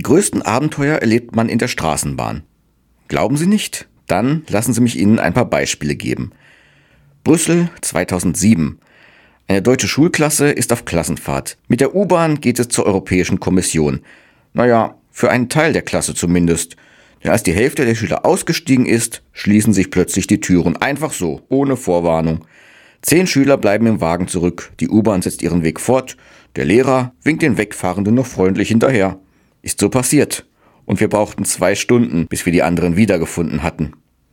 Die größten Abenteuer erlebt man in der Straßenbahn. Glauben Sie nicht? Dann lassen Sie mich Ihnen ein paar Beispiele geben. Brüssel 2007. Eine deutsche Schulklasse ist auf Klassenfahrt. Mit der U-Bahn geht es zur Europäischen Kommission. Naja, für einen Teil der Klasse zumindest. Denn als die Hälfte der Schüler ausgestiegen ist, schließen sich plötzlich die Türen. Einfach so, ohne Vorwarnung. Zehn Schüler bleiben im Wagen zurück. Die U-Bahn setzt ihren Weg fort. Der Lehrer winkt den Wegfahrenden noch freundlich hinterher. Ist so passiert. Und wir brauchten zwei Stunden, bis wir die anderen wiedergefunden hatten.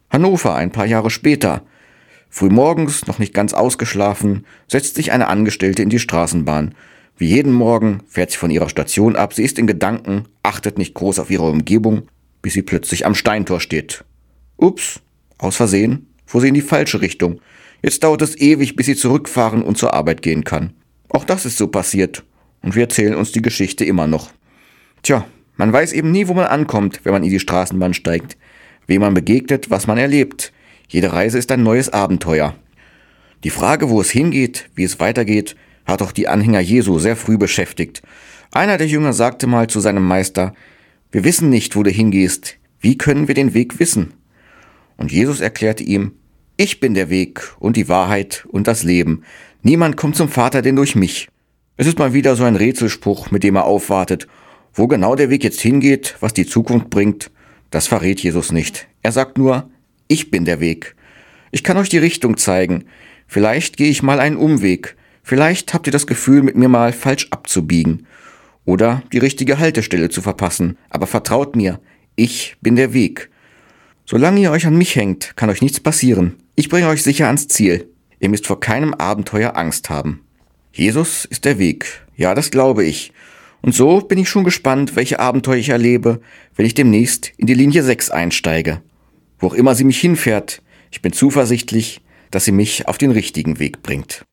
Hannover ein paar Jahre später. Frühmorgens, noch nicht ganz ausgeschlafen, setzt sich eine Angestellte in die Straßenbahn. Wie jeden Morgen fährt sie von ihrer Station ab, sie ist in Gedanken, achtet nicht groß auf ihre Umgebung, bis sie plötzlich am Steintor steht. Ups, aus Versehen fuhr sie in die falsche Richtung. Jetzt dauert es ewig, bis sie zurückfahren und zur Arbeit gehen kann. Auch das ist so passiert. Und wir erzählen uns die Geschichte immer noch. Tja, man weiß eben nie, wo man ankommt, wenn man in die Straßenbahn steigt. Wem man begegnet, was man erlebt. Jede Reise ist ein neues Abenteuer. Die Frage, wo es hingeht, wie es weitergeht, hat auch die Anhänger Jesu sehr früh beschäftigt. Einer der Jünger sagte mal zu seinem Meister, wir wissen nicht, wo du hingehst. Wie können wir den Weg wissen? Und Jesus erklärte ihm, ich bin der Weg und die Wahrheit und das Leben. Niemand kommt zum Vater denn durch mich. Es ist mal wieder so ein Rätselspruch, mit dem er aufwartet. Wo genau der Weg jetzt hingeht, was die Zukunft bringt, das verrät Jesus nicht. Er sagt nur, ich bin der Weg. Ich kann euch die Richtung zeigen. Vielleicht gehe ich mal einen Umweg. Vielleicht habt ihr das Gefühl, mit mir mal falsch abzubiegen. Oder die richtige Haltestelle zu verpassen. Aber vertraut mir, ich bin der Weg. Solange ihr euch an mich hängt, kann euch nichts passieren. Ich bringe euch sicher ans Ziel. Ihr müsst vor keinem Abenteuer Angst haben. Jesus ist der Weg. Ja, das glaube ich. Und so bin ich schon gespannt, welche Abenteuer ich erlebe, wenn ich demnächst in die Linie 6 einsteige. Wo auch immer sie mich hinfährt, ich bin zuversichtlich, dass sie mich auf den richtigen Weg bringt.